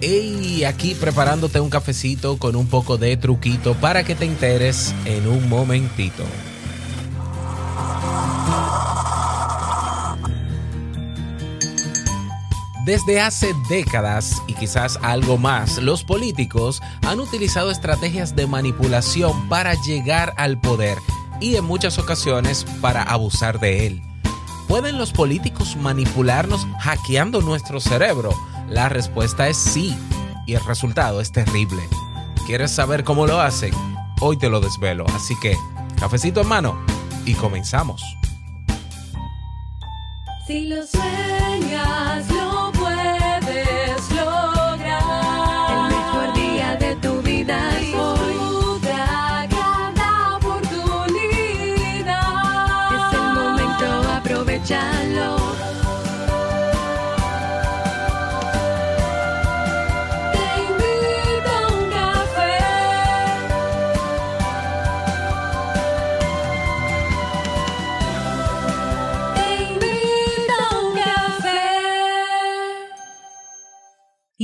Y aquí preparándote un cafecito con un poco de truquito para que te enteres en un momentito. Desde hace décadas y quizás algo más, los políticos han utilizado estrategias de manipulación para llegar al poder y en muchas ocasiones para abusar de él. ¿Pueden los políticos manipularnos hackeando nuestro cerebro? La respuesta es sí, y el resultado es terrible. ¿Quieres saber cómo lo hacen? Hoy te lo desvelo, así que cafecito en mano y comenzamos. Si lo sueñas,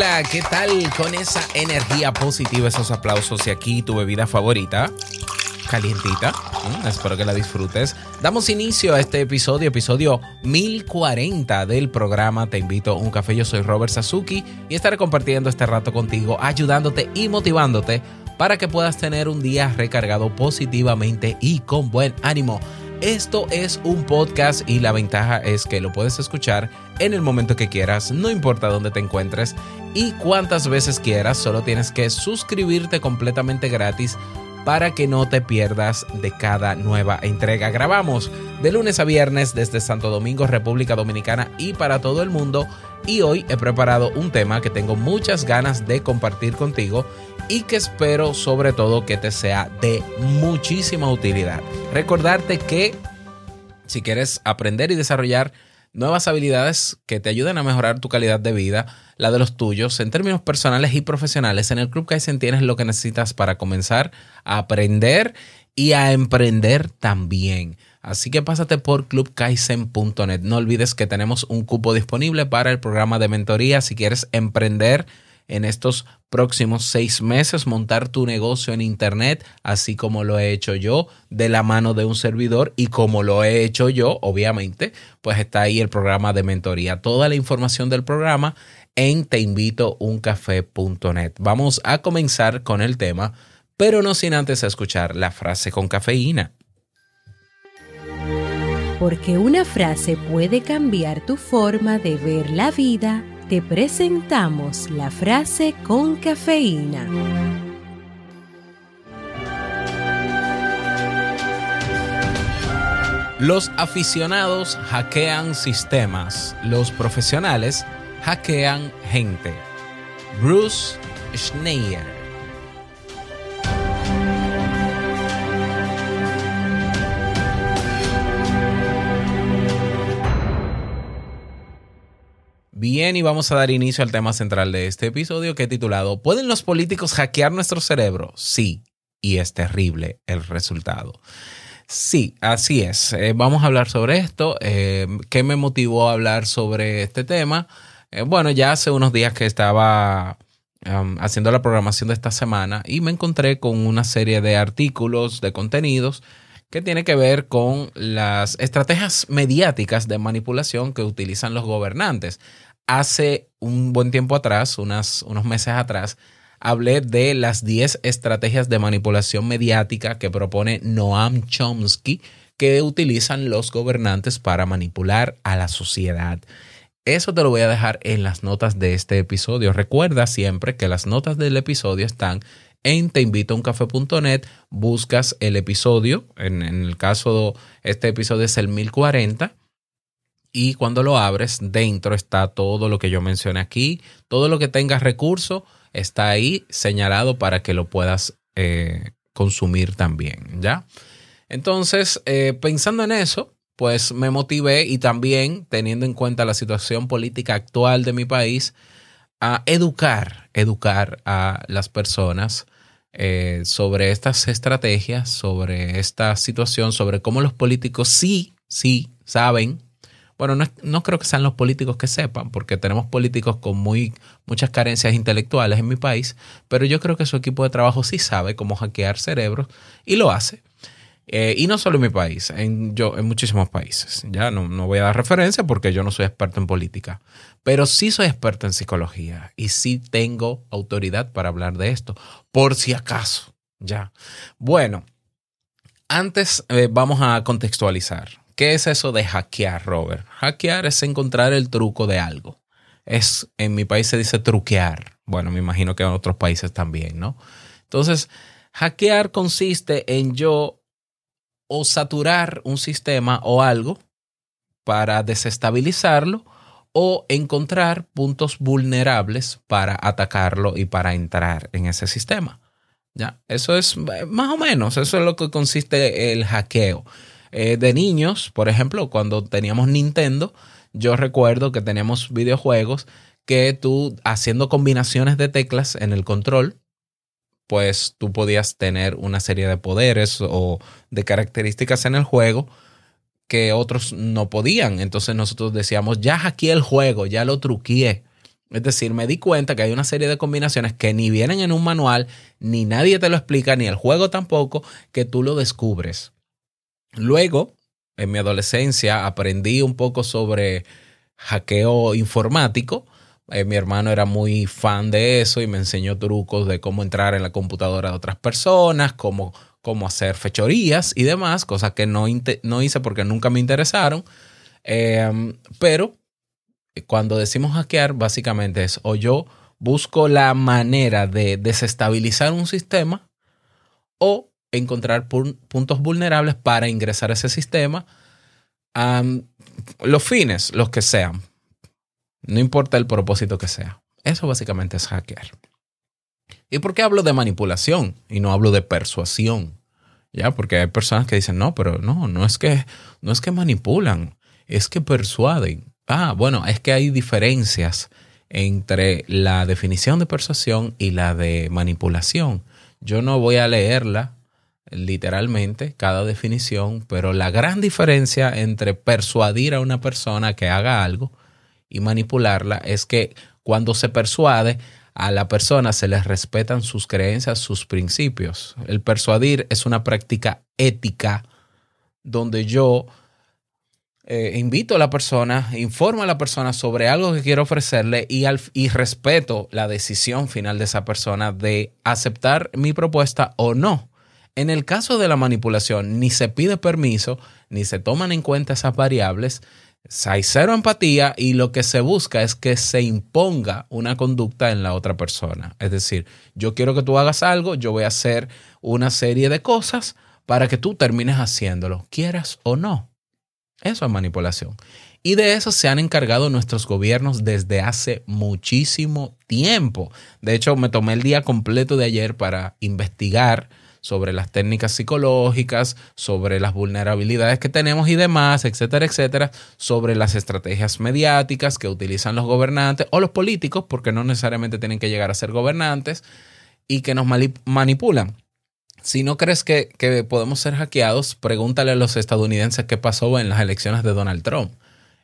Hola, ¿qué tal con esa energía positiva, esos aplausos y aquí tu bebida favorita? Calientita, espero que la disfrutes. Damos inicio a este episodio, episodio 1040 del programa Te invito a un café. Yo soy Robert Sasuki y estaré compartiendo este rato contigo, ayudándote y motivándote para que puedas tener un día recargado positivamente y con buen ánimo. Esto es un podcast y la ventaja es que lo puedes escuchar en el momento que quieras, no importa dónde te encuentres y cuántas veces quieras, solo tienes que suscribirte completamente gratis para que no te pierdas de cada nueva entrega. Grabamos de lunes a viernes desde Santo Domingo, República Dominicana y para todo el mundo. Y hoy he preparado un tema que tengo muchas ganas de compartir contigo y que espero sobre todo que te sea de muchísima utilidad. Recordarte que si quieres aprender y desarrollar nuevas habilidades que te ayuden a mejorar tu calidad de vida, la de los tuyos, en términos personales y profesionales, en el Club Kaizen tienes lo que necesitas para comenzar a aprender y a emprender también. Así que pásate por clubkaizen.net. No olvides que tenemos un cupo disponible para el programa de mentoría si quieres emprender en estos próximos seis meses, montar tu negocio en Internet, así como lo he hecho yo, de la mano de un servidor y como lo he hecho yo, obviamente, pues está ahí el programa de mentoría. Toda la información del programa en teinvitouncafé.net. Vamos a comenzar con el tema, pero no sin antes escuchar la frase con cafeína. Porque una frase puede cambiar tu forma de ver la vida, te presentamos la frase con cafeína. Los aficionados hackean sistemas, los profesionales hackean gente. Bruce Schneier. Bien, y vamos a dar inicio al tema central de este episodio que he titulado ¿Pueden los políticos hackear nuestro cerebro? Sí, y es terrible el resultado. Sí, así es. Eh, vamos a hablar sobre esto. Eh, ¿Qué me motivó a hablar sobre este tema? Eh, bueno, ya hace unos días que estaba um, haciendo la programación de esta semana y me encontré con una serie de artículos, de contenidos que tiene que ver con las estrategias mediáticas de manipulación que utilizan los gobernantes. Hace un buen tiempo atrás, unos meses atrás, hablé de las 10 estrategias de manipulación mediática que propone Noam Chomsky que utilizan los gobernantes para manipular a la sociedad. Eso te lo voy a dejar en las notas de este episodio. Recuerda siempre que las notas del episodio están en teinvitouncafé.net, buscas el episodio, en, en el caso, este episodio es el 1040, y cuando lo abres, dentro está todo lo que yo mencioné aquí, todo lo que tenga recurso está ahí señalado para que lo puedas eh, consumir también, ¿ya? Entonces, eh, pensando en eso, pues me motivé y también teniendo en cuenta la situación política actual de mi país, a educar, educar a las personas eh, sobre estas estrategias, sobre esta situación, sobre cómo los políticos sí, sí saben. Bueno, no, no, creo que sean los políticos que sepan, porque tenemos políticos con muy, muchas carencias intelectuales en mi país, pero yo creo que su equipo de trabajo sí sabe cómo hackear cerebros y lo hace. Eh, y no solo en mi país, en, yo, en muchísimos países. Ya no, no, voy a dar referencia porque yo no soy experto en política, pero sí soy experto en psicología y sí tengo autoridad para hablar de esto, por si acaso. Ya. Bueno, antes eh, vamos a contextualizar. ¿Qué es eso de hackear, Robert? Hackear es encontrar el truco de algo. Es, en mi país se dice truquear. Bueno, me imagino que en otros países también, ¿no? Entonces, hackear consiste en yo o saturar un sistema o algo para desestabilizarlo o encontrar puntos vulnerables para atacarlo y para entrar en ese sistema. Ya, eso es más o menos, eso es lo que consiste el hackeo. Eh, de niños, por ejemplo, cuando teníamos Nintendo, yo recuerdo que teníamos videojuegos que tú haciendo combinaciones de teclas en el control pues tú podías tener una serie de poderes o de características en el juego que otros no podían. Entonces nosotros decíamos, ya hackeé el juego, ya lo truqué. Es decir, me di cuenta que hay una serie de combinaciones que ni vienen en un manual, ni nadie te lo explica, ni el juego tampoco, que tú lo descubres. Luego, en mi adolescencia, aprendí un poco sobre hackeo informático eh, mi hermano era muy fan de eso y me enseñó trucos de cómo entrar en la computadora de otras personas, cómo, cómo hacer fechorías y demás, cosas que no, no hice porque nunca me interesaron. Em, pero cuando decimos hackear, básicamente es o yo busco la manera de desestabilizar un sistema o encontrar puntos vulnerables para ingresar a ese sistema. los fines, los que sean. No importa el propósito que sea. Eso básicamente es hackear. ¿Y por qué hablo de manipulación y no hablo de persuasión? Ya, porque hay personas que dicen, no, pero no, no es que, no es que manipulan, es que persuaden. Ah, bueno, es que hay diferencias entre la definición de persuasión y la de manipulación. Yo no voy a leerla literalmente, cada definición, pero la gran diferencia entre persuadir a una persona que haga algo y manipularla es que cuando se persuade, a la persona se les respetan sus creencias, sus principios. El persuadir es una práctica ética donde yo eh, invito a la persona, informo a la persona sobre algo que quiero ofrecerle y, respeto la decisión final de esa persona de aceptar mi propuesta o no. En el caso de la manipulación, ni se pide permiso, ni se toman en cuenta esas variables, hay cero empatía y lo que se busca es que se imponga una conducta en la otra persona. Es decir, yo quiero que tú hagas algo, yo voy a hacer una serie de cosas para que tú termines haciéndolo, quieras o no. Eso es manipulación. Y de eso se han encargado nuestros gobiernos desde hace muchísimo tiempo. De hecho, me tomé el día completo de ayer para investigar sobre las técnicas psicológicas, sobre las vulnerabilidades que tenemos y demás, etcétera, etcétera, sobre las estrategias mediáticas que utilizan los gobernantes o los políticos, porque no necesariamente tienen que llegar a ser gobernantes, y que nos manipulan. Si no crees que, que podemos ser hackeados, pregúntale a los estadounidenses qué pasó en las elecciones de Donald Trump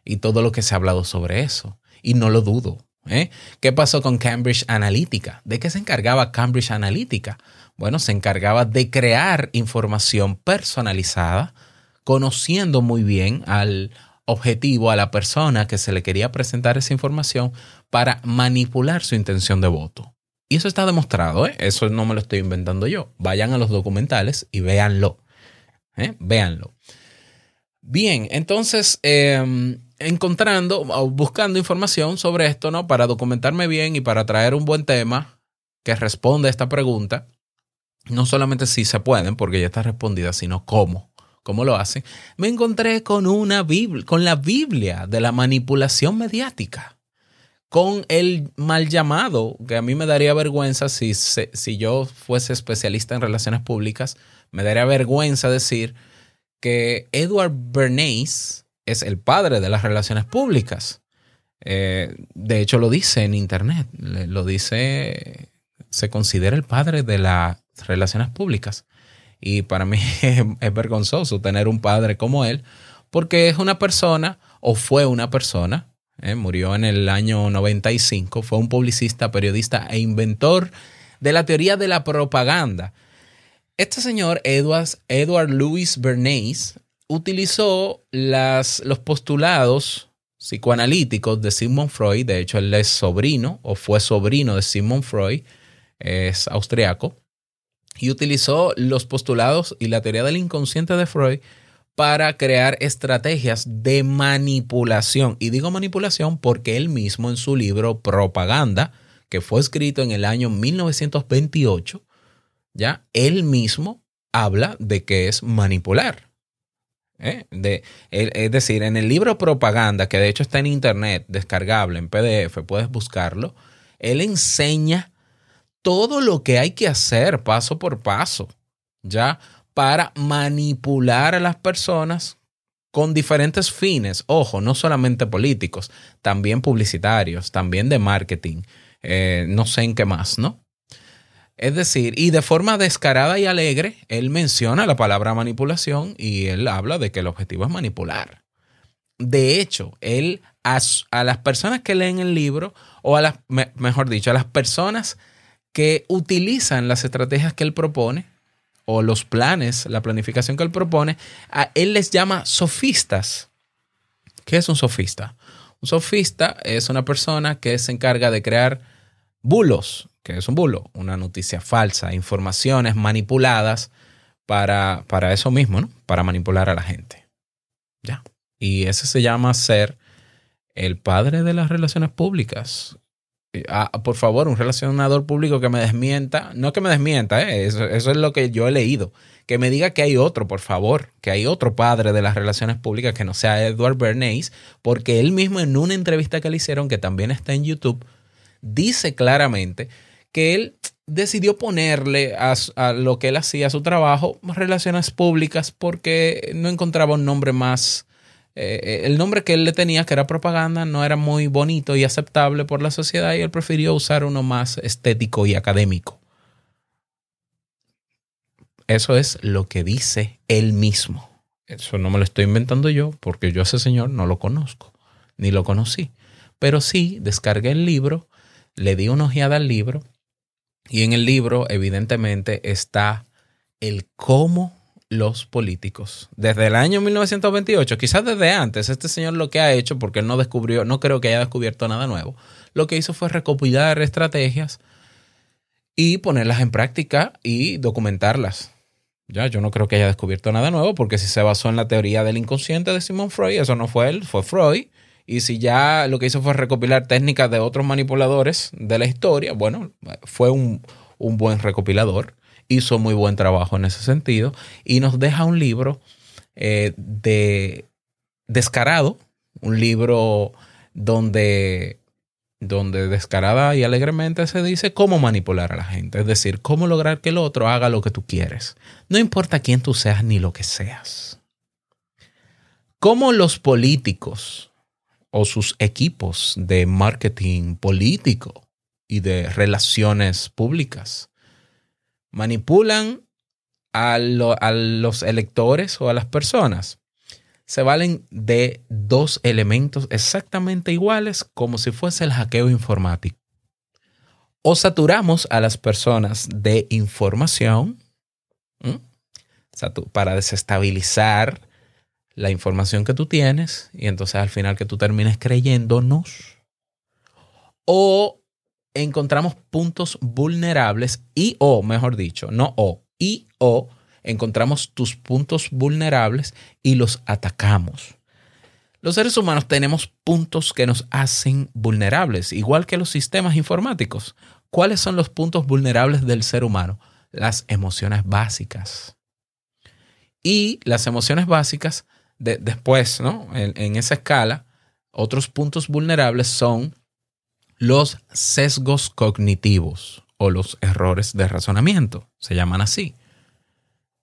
y todo lo que se ha hablado sobre eso. Y no lo dudo. ¿Eh? ¿Qué pasó con Cambridge Analytica? ¿De qué se encargaba Cambridge Analytica? bueno, se encargaba de crear información personalizada, conociendo muy bien al objetivo, a la persona que se le quería presentar esa información para manipular su intención de voto. Y eso está demostrado, ¿eh? eso no me lo estoy inventando yo. Vayan a los documentales y véanlo. ¿eh? Véanlo. Bien, entonces, em, encontrando o buscando información sobre esto, ¿no? Para documentarme bien y para traer un buen tema que responda a esta pregunta, no solamente si se pueden, porque ya está respondida, sino cómo. ¿Cómo lo hacen? Me encontré con una Biblia, con la Biblia de la manipulación mediática. con el mal llamado, que a mí me daría vergüenza si, si yo fuese especialista en relaciones públicas, me daría vergüenza decir que Edward Bernays es el padre de las relaciones públicas. Eh, de hecho, lo dice en internet, lo dice, se considera el padre de las relaciones públicas. Y para mí es, es vergonzoso tener un padre como él, porque es una persona, o fue una persona, eh, murió en el año 95, fue un publicista, periodista e inventor de la teoría de la propaganda. Este señor, Edward, Edward Louis Bernays, utilizó las, los postulados psicoanalíticos de Sigmund Freud. De hecho, él es sobrino o fue sobrino de Sigmund Freud, es austriaco, y utilizó los postulados y la teoría del inconsciente de Freud para crear estrategias de manipulación. Y digo manipulación porque él mismo en su libro Propaganda, que fue escrito en el año 1928, ya él mismo habla de que es manipular. ¿Eh? De, es decir, en el libro Propaganda, que de hecho está en internet, descargable en PDF, puedes buscarlo, él enseña todo lo que hay que hacer paso por paso, ya para manipular a las personas con diferentes fines, ojo, no solamente políticos, también publicitarios, también de marketing, eh, no sé en qué más, ¿no? Es decir, y de forma descarada y alegre, él menciona la palabra manipulación y él habla de que el objetivo es manipular. De hecho, él a, las personas que leen el libro, o a las, me- mejor dicho, a las personas que utilizan las estrategias que él propone, o los planes, la planificación que él propone, a él les llama sofistas. ¿Qué es un sofista? Un sofista es una persona que se encarga de crear bulos, que es un bulo, una noticia falsa, informaciones manipuladas para, para eso mismo, ¿no? Para manipular a la gente. Ya. Y ese se llama ser el padre de las relaciones públicas. Ah, por favor, un relacionador público que me desmienta, no que me desmienta, ¿eh? eso, eso es lo que yo he leído, que me diga que hay otro, por favor, que hay otro padre de las relaciones públicas que no sea Edward Bernays, porque él mismo en una entrevista que le hicieron, que también está en YouTube, dice claramente que él decidió ponerle a, lo que él hacía, a su trabajo, relaciones públicas, porque no encontraba un nombre más eh, el nombre que él le tenía, que era propaganda, no era muy bonito y aceptable por la sociedad y él prefirió usar uno más estético y académico. Eso es lo que dice él mismo. Eso no me lo estoy inventando yo, porque yo a ese señor no lo conozco, ni lo conocí. Pero sí, descargué el libro, le di una ojeada al libro y en el libro evidentemente está el cómo los políticos. Desde el año 1928, quizás desde antes, este señor lo que ha hecho, porque él no descubrió, no creo que haya descubierto nada nuevo, lo que hizo fue recopilar estrategias y ponerlas en práctica y documentarlas. Ya, yo no creo que haya descubierto nada nuevo, porque si se basó en la teoría del inconsciente de Simon Freud, eso no fue él, fue Freud. Y si ya lo que hizo fue recopilar técnicas de otros manipuladores de la historia, bueno, fue un, un buen recopilador hizo muy buen trabajo en ese sentido y nos deja un libro eh, de descarado, un libro donde, donde descarada y alegremente se dice cómo manipular a la gente, es decir, cómo lograr que el otro haga lo que tú quieres, no importa quién tú seas ni lo que seas. Cómo los políticos o sus equipos de marketing político y de relaciones públicas. Manipulan a, lo- a los electores o a las personas, se valen de dos elementos exactamente iguales como si fuese el hackeo informático. O saturamos a las personas de información para desestabilizar la información que tú tienes y entonces al final que tú termines creyéndonos. O encontramos puntos vulnerables y o, mejor dicho, no o, y o encontramos tus puntos vulnerables y los atacamos. Los seres humanos tenemos puntos que nos hacen vulnerables, igual que los sistemas informáticos. ¿Cuáles son los puntos vulnerables del ser humano? Las emociones básicas. Y las emociones básicas, de- después, ¿no? En, en esa escala, otros puntos vulnerables son los sesgos cognitivos o los errores de razonamiento. Se llaman así.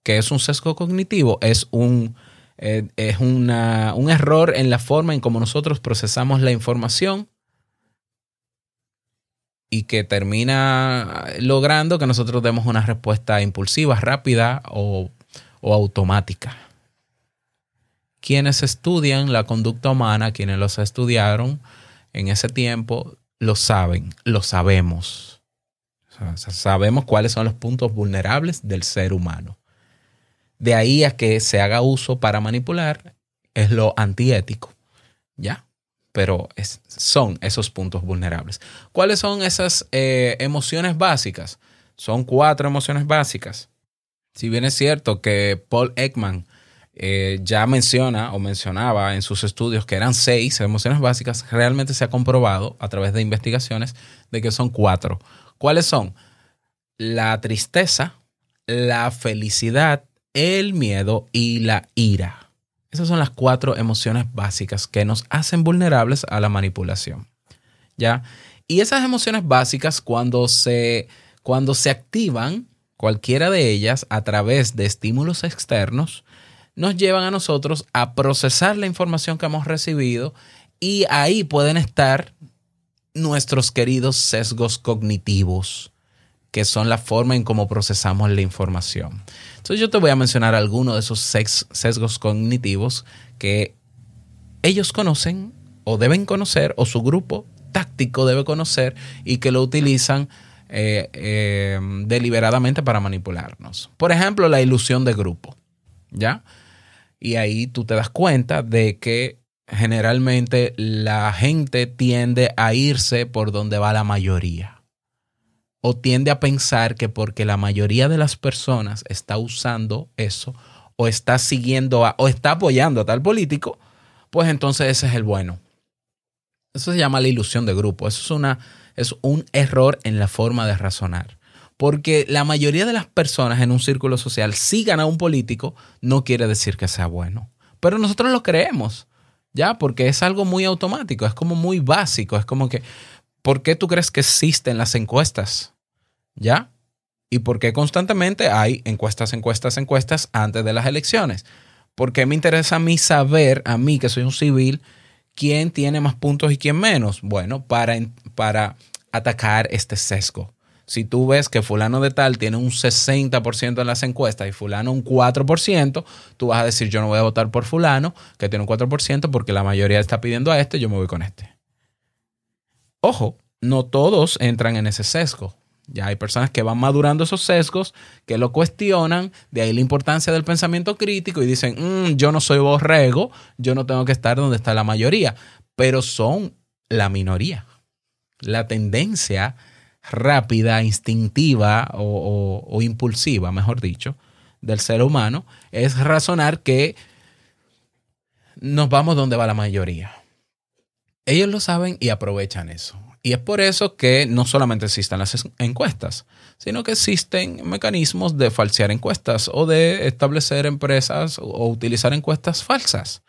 ¿Qué es un sesgo cognitivo? Es un, eh, es una- un error en la forma en cómo nosotros procesamos la información y que termina logrando que nosotros demos una respuesta impulsiva, rápida o, o automática. Quienes estudian la conducta humana, quienes los estudiaron en ese tiempo, lo saben, lo sabemos. Sabemos cuáles son los puntos vulnerables del ser humano. De ahí a que se haga uso para manipular es lo antiético. ¿Ya? Pero son esos puntos vulnerables. ¿Cuáles son esas eh, emociones básicas? Son cuatro emociones básicas. Si bien es cierto que Paul Ekman eh, ya menciona o mencionaba en sus estudios que eran seis emociones básicas, realmente se ha comprobado a través de investigaciones de que son cuatro. ¿Cuáles son? La tristeza, la felicidad, el miedo y la ira. Esas son las cuatro emociones básicas que nos hacen vulnerables a la manipulación. ¿Ya? Y esas emociones básicas, cuando se, cuando se activan, cualquiera de ellas, a través de estímulos externos, nos llevan a nosotros a procesar la información que hemos recibido y ahí pueden estar nuestros queridos sesgos cognitivos, que son la forma en cómo procesamos la información. Entonces yo te voy a mencionar algunos de esos sesgos cognitivos que ellos conocen o deben conocer o su grupo táctico debe conocer y que lo utilizan eh, eh, deliberadamente para manipularnos. Por ejemplo, la ilusión de grupo, ¿ya? Y ahí tú te das cuenta de que generalmente la gente tiende a irse por donde va la mayoría. O tiende a pensar que porque la mayoría de las personas está usando eso o está siguiendo o está apoyando a tal político, pues entonces ese es el bueno. Eso se llama la ilusión de grupo. Eso es, una, es un error en la forma de razonar. Porque la mayoría de las personas en un círculo social sigan a un político, no quiere decir que sea bueno. Pero nosotros lo creemos, ¿ya? Porque es algo muy automático, es como muy básico. Es como que, ¿por qué tú crees que existen las encuestas? ¿Ya? ¿Y por qué constantemente hay encuestas, encuestas, encuestas antes de las elecciones? ¿Por qué me interesa a mí saber, a mí que soy un civil, quién tiene más puntos y quién menos? Bueno, para, para atacar este sesgo. Si tú ves que fulano de tal tiene un 60% en las encuestas y fulano un 4%, tú vas a decir yo no voy a votar por fulano que tiene un 4% porque la mayoría está pidiendo a este, yo me voy con este. Ojo, no todos entran en ese sesgo. Ya hay personas que van madurando esos sesgos, que lo cuestionan, de ahí la importancia del pensamiento crítico y dicen, "Mm, yo no soy borrego, yo no tengo que estar donde está la mayoría, pero son la minoría. La tendencia rápida, instintiva o, impulsiva, mejor dicho, del ser humano es razonar que nos vamos donde va la mayoría. Ellos lo saben y aprovechan eso. Y es por eso que no solamente existen las es- encuestas, sino que existen mecanismos de falsear encuestas o de establecer empresas o utilizar encuestas falsas.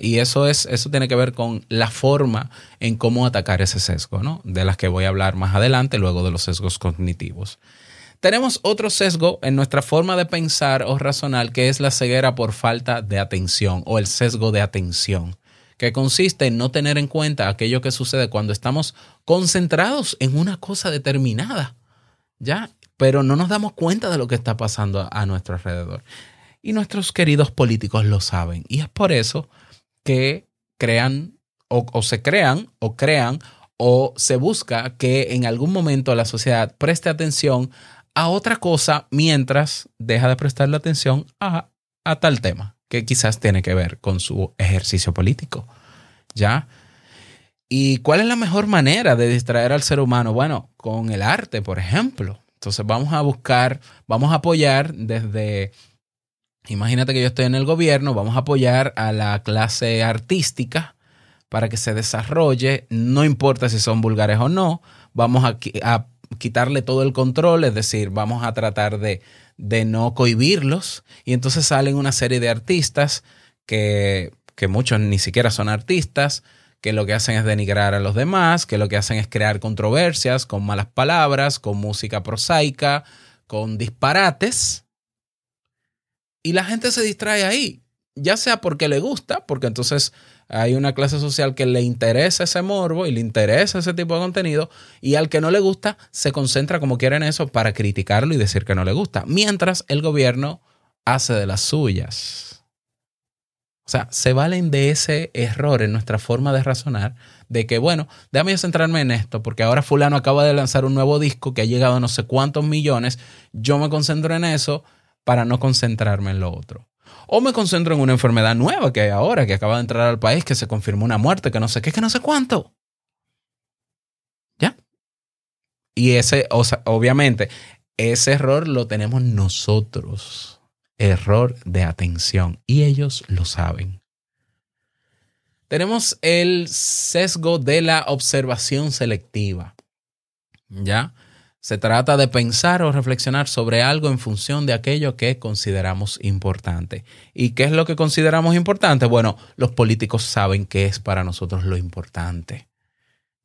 Y eso es, eso tiene que ver con la forma en cómo atacar ese sesgo, ¿no? De las que voy a hablar más adelante, luego de los sesgos cognitivos. Tenemos otro sesgo en nuestra forma de pensar o razonar, que es la ceguera por falta de atención o el sesgo de atención, que consiste en no tener en cuenta aquello que sucede cuando estamos concentrados en una cosa determinada, ¿ya? Pero no nos damos cuenta de lo que está pasando a nuestro alrededor. Y nuestros queridos políticos lo saben. Y es por eso que crean o, se crean o crean o se busca que en algún momento la sociedad preste atención a otra cosa mientras deja de prestarle atención a, a tal tema que quizás tiene que ver con su ejercicio político. ¿Ya? ¿Y cuál es la mejor manera de distraer al ser humano? Bueno, con el arte, por ejemplo. Entonces vamos a buscar, vamos a apoyar desde, imagínate que yo estoy en el gobierno, vamos a apoyar a la clase artística para que se desarrolle, no importa si son vulgares o no, vamos a, qui- a quitarle todo el control, es decir, vamos a tratar de, no cohibirlos y entonces salen una serie de artistas que muchos ni siquiera son artistas, que lo que hacen es denigrar a los demás, que lo que hacen es crear controversias con malas palabras, con música prosaica, con disparates. Y la gente se distrae ahí, ya sea porque le gusta, porque entonces hay una clase social que le interesa ese morbo y le interesa ese tipo de contenido, y al que no le gusta se concentra como quiera en eso para criticarlo y decir que no le gusta, mientras el gobierno hace de las suyas. O sea, se valen de ese error en nuestra forma de razonar, de que, bueno, déjame yo centrarme en esto, porque ahora fulano acaba de lanzar un nuevo disco que ha llegado a no sé cuántos millones, yo me concentro en eso para no concentrarme en lo otro. O me concentro en una enfermedad nueva que hay ahora, que acaba de entrar al país, que se confirmó una muerte, que no sé qué, que no sé cuánto. ¿Ya? Y ese, o sea, obviamente, ese error lo tenemos nosotros error de atención y ellos lo saben. Tenemos el sesgo de la observación selectiva. ¿Ya? Se trata de pensar o reflexionar sobre algo en función de aquello que consideramos importante. ¿Y qué es lo que consideramos importante? Bueno, los políticos saben qué es para nosotros lo importante.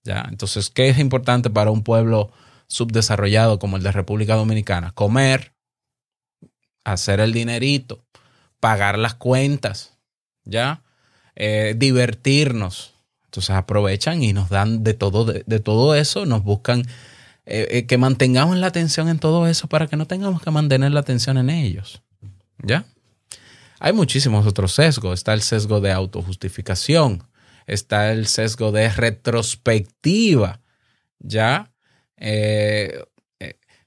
¿Ya? Entonces, ¿qué es importante para un pueblo subdesarrollado como el de República Dominicana? Comer, hacer el dinerito, pagar las cuentas, ¿ya? Eh, divertirnos. Entonces aprovechan y nos dan de todo, de, de todo eso, nos buscan eh, eh, que mantengamos la atención en todo eso para que no tengamos que mantener la atención en ellos, ¿ya? Hay muchísimos otros sesgos. Está el sesgo de autojustificación, está el sesgo de retrospectiva, ¿ya? Eh,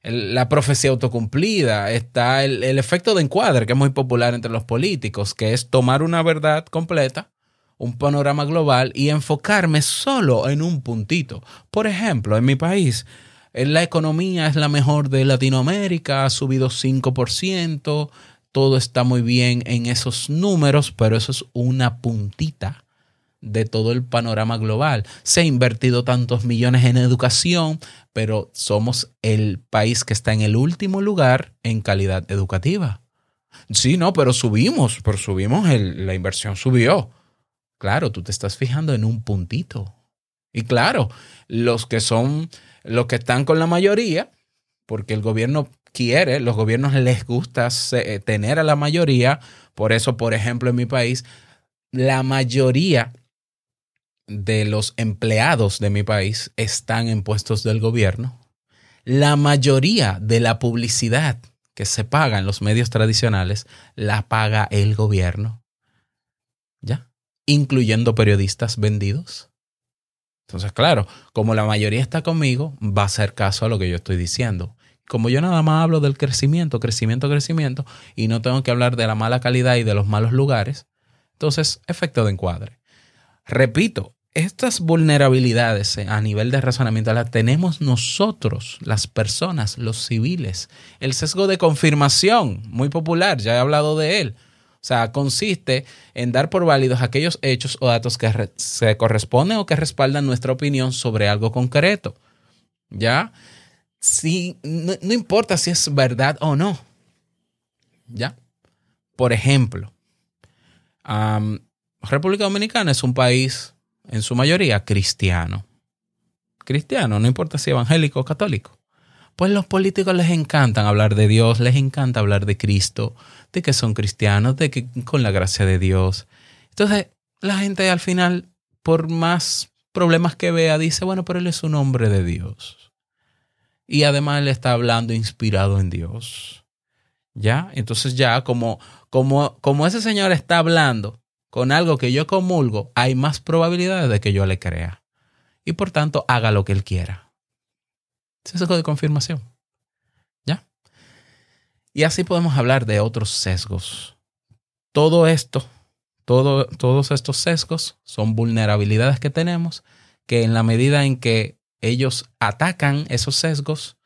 la profecía autocumplida, está el, el, efecto de encuadre, que es muy popular entre los políticos, que es tomar una verdad completa, un panorama global y enfocarme solo en un puntito. Por ejemplo, en mi país, la economía es la mejor de Latinoamérica, ha subido 5%, todo está muy bien en esos números, pero eso es una puntita de todo el panorama global. Se ha invertido tantos millones en educación, pero somos el país que está en el último lugar en calidad educativa. Sí, no, pero subimos, pero subimos, la inversión subió. Claro, tú te estás fijando en un puntito. Y claro, los que son, los que están con la mayoría, porque el gobierno quiere, los gobiernos les gusta tener a la mayoría, por eso, por ejemplo, en mi país, la mayoría de los empleados de mi país están en puestos del gobierno. La mayoría de la publicidad que se paga en los medios tradicionales la paga el gobierno. ¿Ya? Incluyendo periodistas vendidos. Entonces, claro, como la mayoría está conmigo, va a hacer caso a lo que yo estoy diciendo. Como yo nada más hablo del crecimiento, crecimiento, crecimiento, y no tengo que hablar de la mala calidad y de los malos lugares, entonces, efecto de encuadre. Repito, estas vulnerabilidades a nivel de razonamiento las tenemos nosotros, las personas, los civiles. El sesgo de confirmación, muy popular, ya he hablado de él. O sea, consiste en dar por válidos aquellos hechos o datos que se corresponden o que respaldan nuestra opinión sobre algo concreto. ¿Ya? Si, no, no importa si es verdad o no. ¿Ya? Por ejemplo, República Dominicana es un país en su mayoría cristiano. Cristiano, no importa si evangélico o católico. Pues los políticos les encantan hablar de Dios, les encanta hablar de Cristo, de que son cristianos, de que con la gracia de Dios. Entonces, la gente al final, por más problemas que vea, dice, bueno, pero él es un hombre de Dios. Y además él está hablando inspirado en Dios. ¿Ya? Entonces ya como, como, como ese señor está hablando con algo que yo comulgo, hay más probabilidades de que yo le crea. Y por tanto, haga lo que él quiera. Es eso de confirmación. Y así podemos hablar de otros sesgos. Todo esto, todo, todos estos sesgos son vulnerabilidades que tenemos que en la medida en que ellos atacan esos sesgos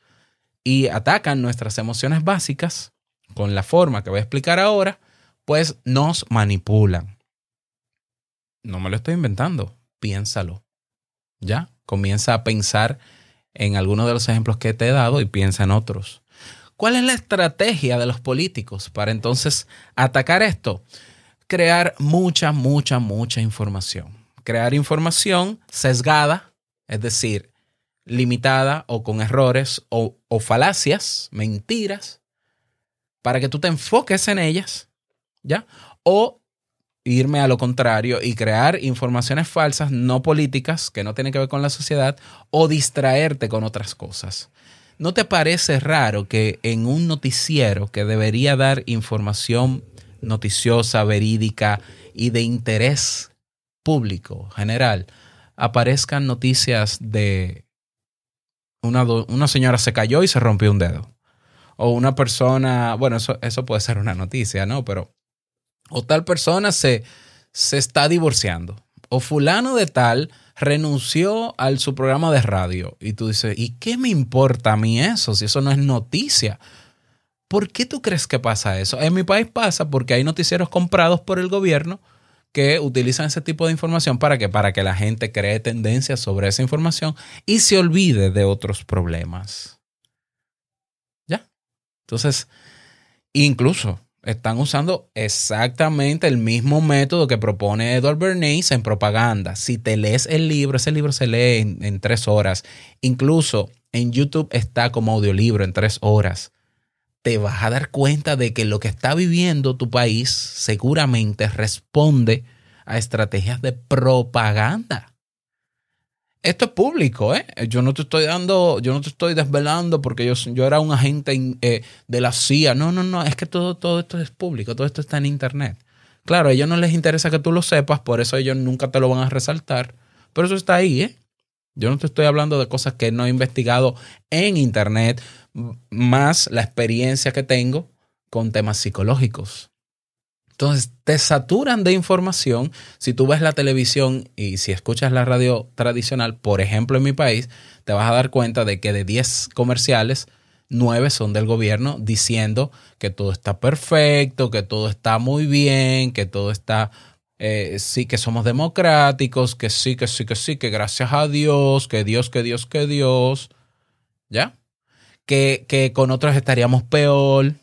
y atacan nuestras emociones básicas con la forma que voy a explicar ahora, pues nos manipulan no me lo estoy inventando, piénsalo. ¿Ya? Comienza a pensar en algunos de los ejemplos que te he dado y piensa en otros. ¿Cuál es la estrategia de los políticos para entonces atacar esto? Crear mucha, mucha, mucha información. crear información sesgada, es decir, limitada o con errores o, falacias, mentiras, para que tú te enfoques en ellas, ¿ya? O irme a lo contrario y crear informaciones falsas, no políticas, que no tienen que ver con la sociedad, o distraerte con otras cosas. ¿No te parece raro que en un noticiero que debería dar información noticiosa, verídica y de interés público general, aparezcan noticias de una, una señora se cayó y se rompió un dedo? O una persona, bueno, eso, eso puede ser una noticia, ¿no? Pero o tal persona se, se está divorciando, o fulano de tal renunció al su programa de radio. Y tú dices, ¿y qué me importa a mí eso si eso no es noticia? ¿Por qué tú crees que pasa eso? En mi país pasa porque hay noticieros comprados por el gobierno que utilizan ese tipo de información para que, para que la gente cree tendencias sobre esa información y se olvide de otros problemas. ¿Ya? Entonces, incluso están usando exactamente el mismo método que propone Edward Bernays en propaganda. Si te lees el libro, ese libro se lee en, tres horas. Incluso en YouTube está como audiolibro en tres horas. Te vas a dar cuenta de que lo que está viviendo tu país seguramente responde a estrategias de propaganda. Esto es público, ¿eh? Yo no te estoy dando, yo no te estoy desvelando porque yo, yo era un agente eh, de la CIA. No, no, no, es que todo, todo esto es público, todo esto está en internet. Claro, a ellos no les interesa que tú lo sepas, por eso ellos nunca te lo van a resaltar. Pero eso está ahí, ¿eh? Yo no te estoy hablando de cosas que no he investigado en internet, más la experiencia que tengo con temas psicológicos. Entonces, te saturan de información. Si tú ves la televisión y si escuchas la radio tradicional, por ejemplo, en mi país, te vas a dar cuenta de que de 10 comerciales, 9 son del gobierno diciendo que todo está perfecto, que todo está muy bien, que todo está, eh, sí, que somos democráticos, que sí, que sí, que sí, que gracias a Dios, que Dios, que Dios, que Dios. ¿Ya? Que, que con otros estaríamos peor,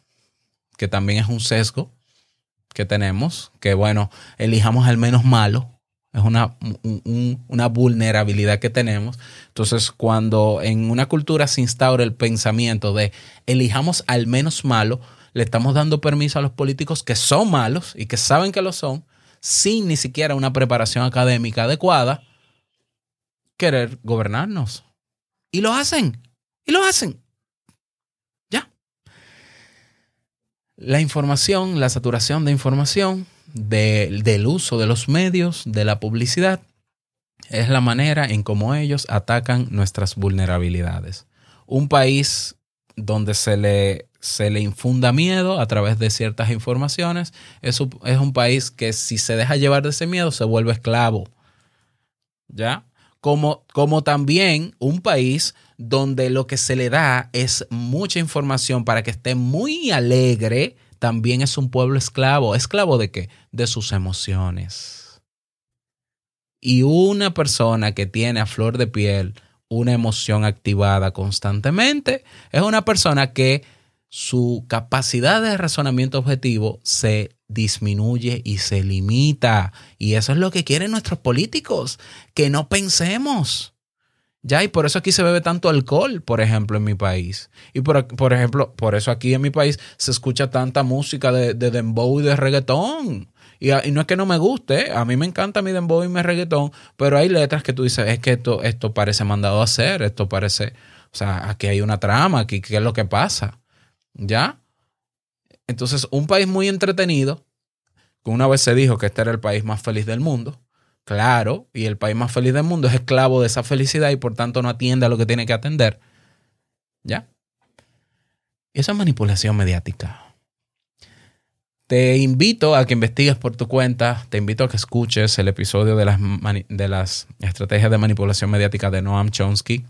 que también es un sesgo que tenemos, que bueno, elijamos al menos malo, es una, un- un- una vulnerabilidad que tenemos. Entonces, cuando en una cultura se instaura el pensamiento de elijamos al menos malo, le estamos dando permiso a los políticos que son malos y que saben que lo son, sin ni siquiera una preparación académica adecuada, querer gobernarnos. Y lo hacen, y lo hacen. Ya. La información, la saturación de información, de- del uso de los medios, de la publicidad, es la manera en cómo ellos atacan nuestras vulnerabilidades. Un país donde se le, se le infunda miedo a través de ciertas informaciones es un, es un país que si se deja llevar de ese miedo se vuelve esclavo. ¿Ya? Como, como también un país donde lo que se le da es mucha información para que esté muy alegre, también es un pueblo esclavo. ¿Esclavo de qué? De sus emociones. Y una persona que tiene a flor de piel una emoción activada constantemente es una persona que su capacidad de razonamiento objetivo se disminuye y se limita. Y eso es lo que quieren nuestros políticos, que no pensemos. Ya, y por eso aquí se bebe tanto alcohol, por ejemplo, en mi país. Y por, por ejemplo, por eso aquí en mi país se escucha tanta música de, de dembow y de reggaetón. Y, y no es que no me guste, a mí me encanta mi dembow y mi reggaetón, pero hay letras que tú dices, es que esto, esto parece mandado a hacer, esto parece, o sea, aquí hay una trama, aquí qué es lo que pasa. ¿Ya? Entonces, un país muy entretenido, que una vez se dijo que este era el país más feliz del mundo, claro, y el país más feliz del mundo es esclavo de esa felicidad y por tanto no atiende a lo que tiene que atender. ¿Ya? Y esa es manipulación mediática. Te invito a que investigues por tu cuenta, te invito a que escuches el episodio de las, de las estrategias de manipulación mediática de Noam Chomsky.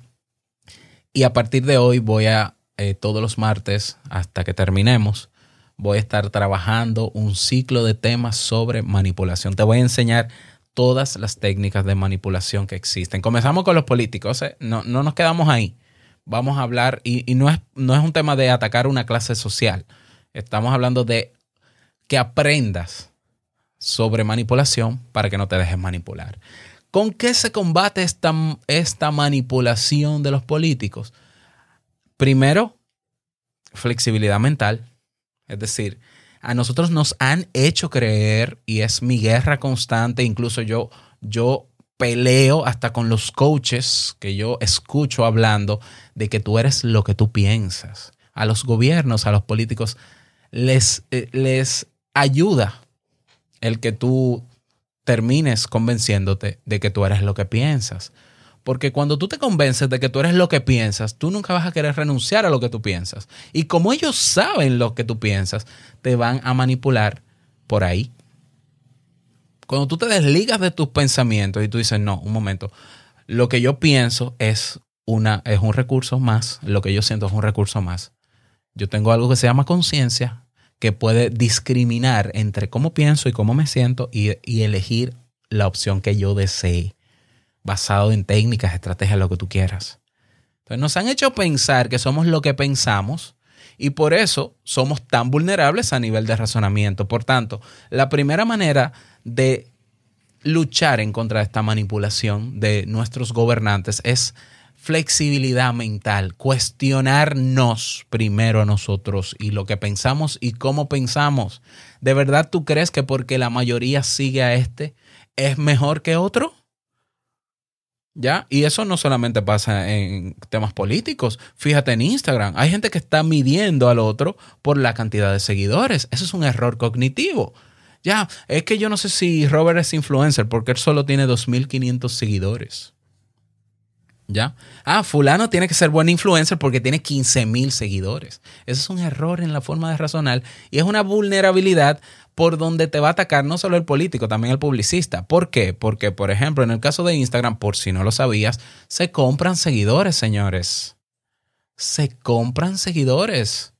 Y a partir de hoy voy a, eh, todos los martes, hasta que terminemos, voy a estar trabajando un ciclo de temas sobre manipulación. Te voy a enseñar todas las técnicas de manipulación que existen. Comenzamos con los políticos, ¿eh? no, no nos quedamos ahí. Vamos a hablar, y, y no, es, no es un tema de atacar una clase social. Estamos hablando de que aprendas sobre manipulación para que no te dejes manipular. ¿Con qué se combate esta, esta manipulación de los políticos? Primero, flexibilidad mental. Es decir, a nosotros nos han hecho creer, y es mi guerra constante, incluso yo, yo peleo hasta con los coaches que yo escucho hablando de que tú eres lo que tú piensas. A los gobiernos, a los políticos, les, eh, les ayuda el que tú termines convenciéndote de que tú eres lo que piensas. Porque cuando tú te convences de que tú eres lo que piensas, tú nunca vas a querer renunciar a lo que tú piensas. Y como ellos saben lo que tú piensas, te van a manipular por ahí. Cuando tú te desligas de tus pensamientos y tú dices, no, un momento, lo que yo pienso es, una, es un recurso más, lo que yo siento es un recurso más. Yo tengo algo que se llama conciencia, que puede discriminar entre cómo pienso y cómo me siento y, y elegir la opción que yo desee, basado en técnicas, estrategias, lo que tú quieras. Entonces nos han hecho pensar que somos lo que pensamos y por eso somos tan vulnerables a nivel de razonamiento. Por tanto, la primera manera de luchar en contra de esta manipulación de nuestros gobernantes es flexibilidad mental, cuestionarnos primero a nosotros y lo que pensamos y cómo pensamos. ¿De verdad tú crees que porque la mayoría sigue a este es mejor que otro? ¿Ya? Y eso no solamente pasa en temas políticos. Fíjate en Instagram, hay gente que está midiendo al otro por la cantidad de seguidores. Eso es un error cognitivo. Ya, es que yo no sé si Robert es influencer porque él solo tiene 2.500 seguidores. ¿Ya? Ah, fulano tiene que ser buen influencer porque tiene 15 mil seguidores. Eso es un error en la forma de razonar y es una vulnerabilidad por donde te va a atacar no solo el político, también el publicista. ¿Por qué? Porque, por ejemplo, en el caso de Instagram, por si no lo sabías, se compran seguidores, señores. Se compran seguidores.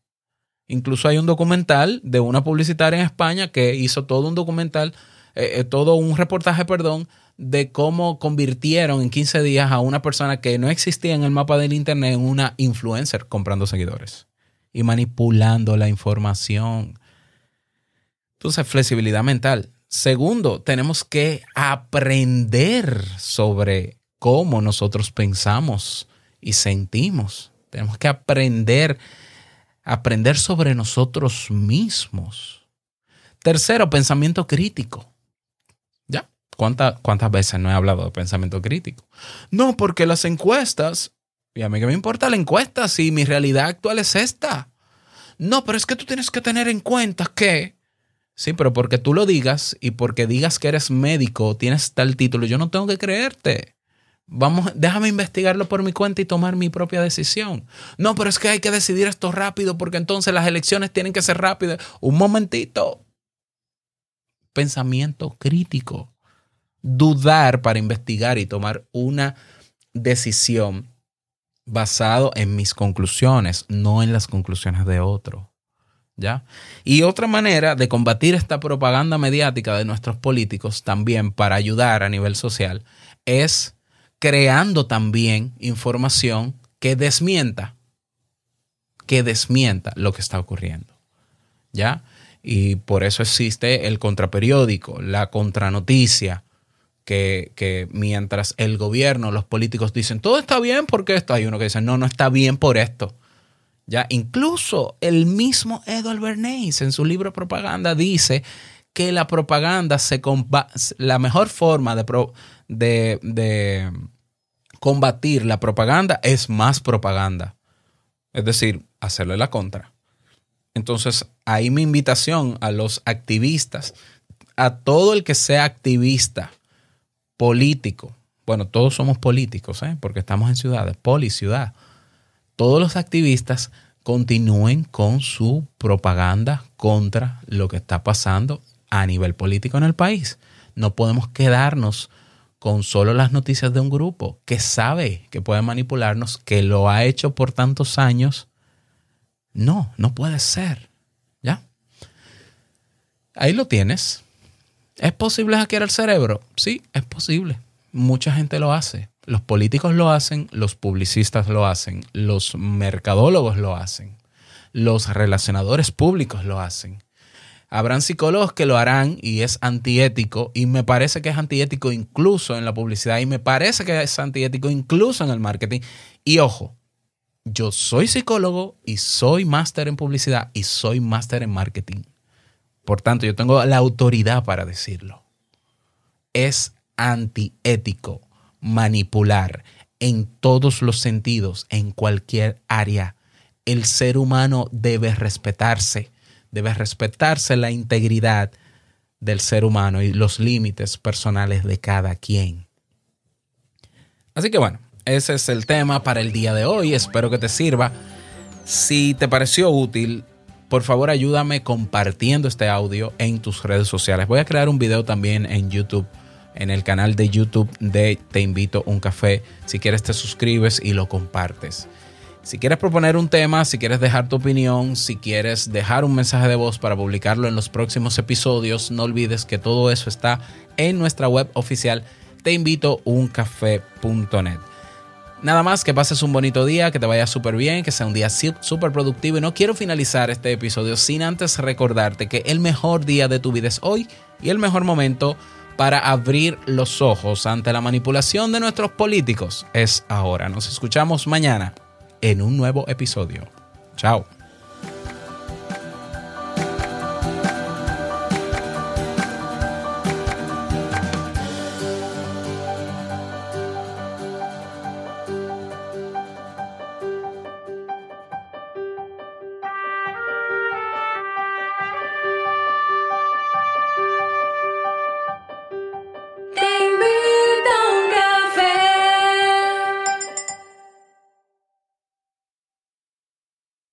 Incluso hay un documental de una publicitaria en España que hizo todo un documental, eh, eh, todo un reportaje, perdón, de cómo convirtieron en 15 días a una persona que no existía en el mapa del Internet en una influencer comprando seguidores y manipulando la información. Entonces, flexibilidad mental. Segundo, tenemos que aprender sobre cómo nosotros pensamos y sentimos. Tenemos que aprender, aprender sobre nosotros mismos. Tercero, pensamiento crítico. ¿Cuántas veces no he hablado de pensamiento crítico? No, porque las encuestas, y a mí que me importa la encuesta si mi realidad actual es esta. No, pero es que tú tienes que tener en cuenta que, sí, pero porque tú lo digas y porque digas que eres médico, tienes tal título, yo no tengo que creerte. Vamos, déjame investigarlo por mi cuenta y tomar mi propia decisión. No, pero es que hay que decidir esto rápido porque entonces las elecciones tienen que ser rápidas. Un momentito. Pensamiento crítico dudar para investigar y tomar una decisión basado en mis conclusiones, no en las conclusiones de otro. ¿Ya? Y otra manera de combatir esta propaganda mediática de nuestros políticos también para ayudar a nivel social es creando también información que desmienta, que desmienta lo que está ocurriendo. ¿Ya? Y por eso existe el contraperiódico, la contranoticia, que, mientras el gobierno, los políticos dicen, todo está bien porque esto, hay uno que dice, no, no está bien por esto. Ya, incluso el mismo Edward Bernays en su libro Propaganda dice que la propaganda se la mejor forma de, de, de combatir la propaganda es más propaganda. Es decir, hacerle la contra. Entonces, ahí mi invitación a los activistas, a todo el que sea activista, político, bueno, todos somos políticos, ¿eh? porque estamos en ciudades, poli, ciudad. Todos los activistas continúen con su propaganda contra lo que está pasando a nivel político en el país. No podemos quedarnos con solo las noticias de un grupo que sabe que puede manipularnos, que lo ha hecho por tantos años. No, no puede ser. ¿Ya? Ahí lo tienes. ¿Es posible hackear el cerebro? Sí, es posible. Mucha gente lo hace. Los políticos lo hacen, los publicistas lo hacen, los mercadólogos lo hacen, los relacionadores públicos lo hacen. Habrán psicólogos que lo harán y es antiético y me parece que es antiético incluso en la publicidad y me parece que es antiético incluso en el marketing. Y ojo, yo soy psicólogo y soy máster en publicidad y soy máster en marketing. Por tanto, yo tengo la autoridad para decirlo. Es antiético manipular en todos los sentidos, en cualquier área. El ser humano debe respetarse debe respetarse la integridad del ser humano y los límites personales de cada quien. Así que bueno, ese es el tema para el día de hoy. Espero que te sirva. Si te pareció útil, por favor ayúdame compartiendo este audio en tus redes sociales. Voy a crear un video también en YouTube, en el canal de YouTube de Te invito un café. Si quieres te suscribes y lo compartes. Si quieres proponer un tema, si quieres dejar tu opinión, si quieres dejar un mensaje de voz para publicarlo en los próximos episodios, no olvides que todo eso está en nuestra web oficial te invito uncafé.net. Nada más, que pases un bonito día, que te vaya súper bien, que sea un día súper productivo. Y no quiero finalizar este episodio sin antes recordarte que el mejor día de tu vida es hoy y el mejor momento para abrir los ojos ante la manipulación de nuestros políticos es ahora. Nos escuchamos mañana en un nuevo episodio. Chao.